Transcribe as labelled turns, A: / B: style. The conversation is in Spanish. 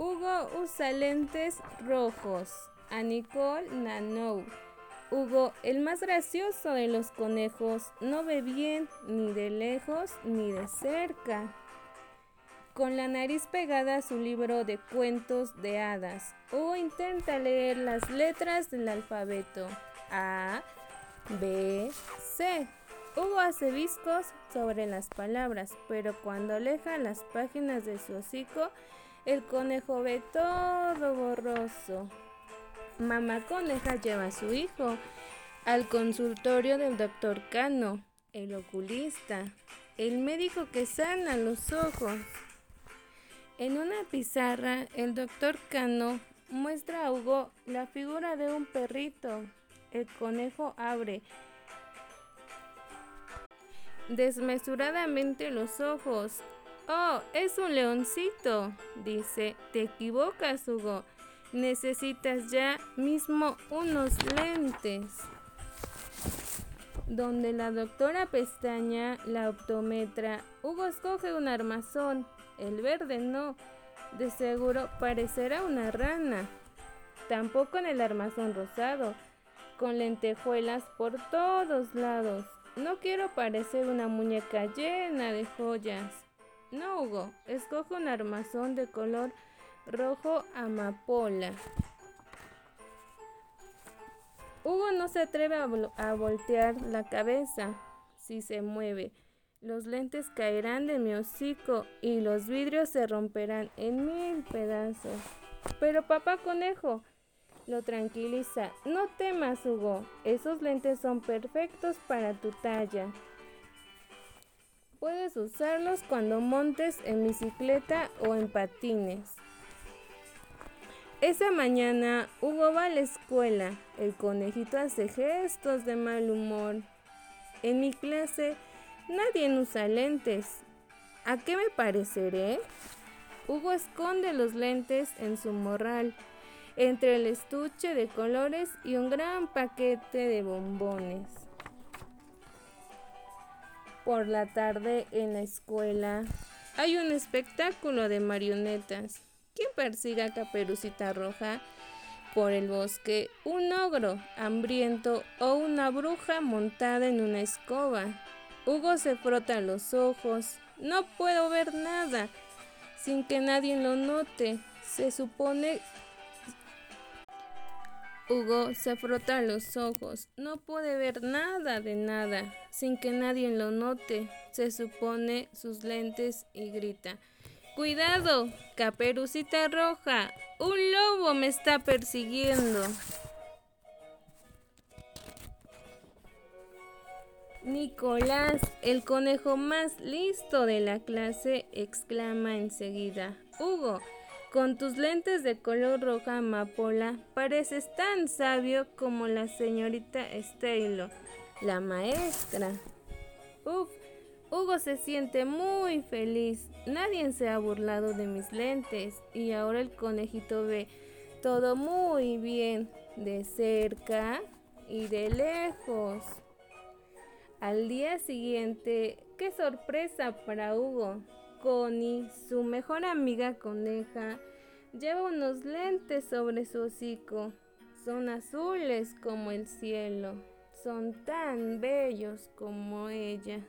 A: Hugo usa lentes rojos. A Nicole Nanou. Hugo, el más gracioso de los conejos, no ve bien ni de lejos ni de cerca. Con la nariz pegada a su libro de cuentos de hadas, Hugo intenta leer las letras del alfabeto A, B, C. Hugo hace viscos sobre las palabras, pero cuando aleja las páginas de su hocico, el conejo ve todo borroso. Mamá coneja lleva a su hijo al consultorio del doctor Cano, el oculista, el médico que sana los ojos. En una pizarra, el doctor Cano muestra a Hugo la figura de un perrito. El conejo abre desmesuradamente los ojos. Oh, es un leoncito, dice. Te equivocas, Hugo. Necesitas ya mismo unos lentes. Donde la doctora pestaña la optometra, Hugo escoge un armazón. El verde no. De seguro parecerá una rana. Tampoco en el armazón rosado, con lentejuelas por todos lados. No quiero parecer una muñeca llena de joyas. No, Hugo, escoge un armazón de color rojo amapola. Hugo no se atreve a, voltear la cabeza. Si se mueve, los lentes caerán de mi hocico y los vidrios se romperán en mil pedazos. Pero papá conejo lo tranquiliza. No temas, Hugo. Esos lentes son perfectos para tu talla. Puedes usarlos cuando montes en bicicleta o en patines. Esa mañana Hugo va a la escuela. El conejito hace gestos de mal humor. En mi clase nadie usa lentes. ¿A qué me pareceré? Hugo esconde los lentes en su morral, entre el estuche de colores y un gran paquete de bombones. Por la tarde en la escuela hay un espectáculo de marionetas. ¿Quién persigue a Caperucita Roja por el bosque? Un ogro hambriento o una bruja montada en una escoba. Hugo se frota los ojos. No puedo ver nada sin que nadie lo note. Se supone... Hugo se frota los ojos. No puede ver nada de nada sin que nadie lo note. Se supone sus lentes y grita. Cuidado, caperucita roja, un lobo me está persiguiendo. Nicolás, el conejo más listo de la clase, exclama enseguida. Hugo, con tus lentes de color roja amapola, pareces tan sabio como la señorita Estelo, la maestra. Uf, Hugo se siente muy feliz. Nadie se ha burlado de mis lentes y ahora el conejito ve todo muy bien, de cerca y de lejos. Al día siguiente, qué sorpresa para Hugo. Connie, su mejor amiga coneja, lleva unos lentes sobre su hocico. Son azules como el cielo. Son tan bellos como ella.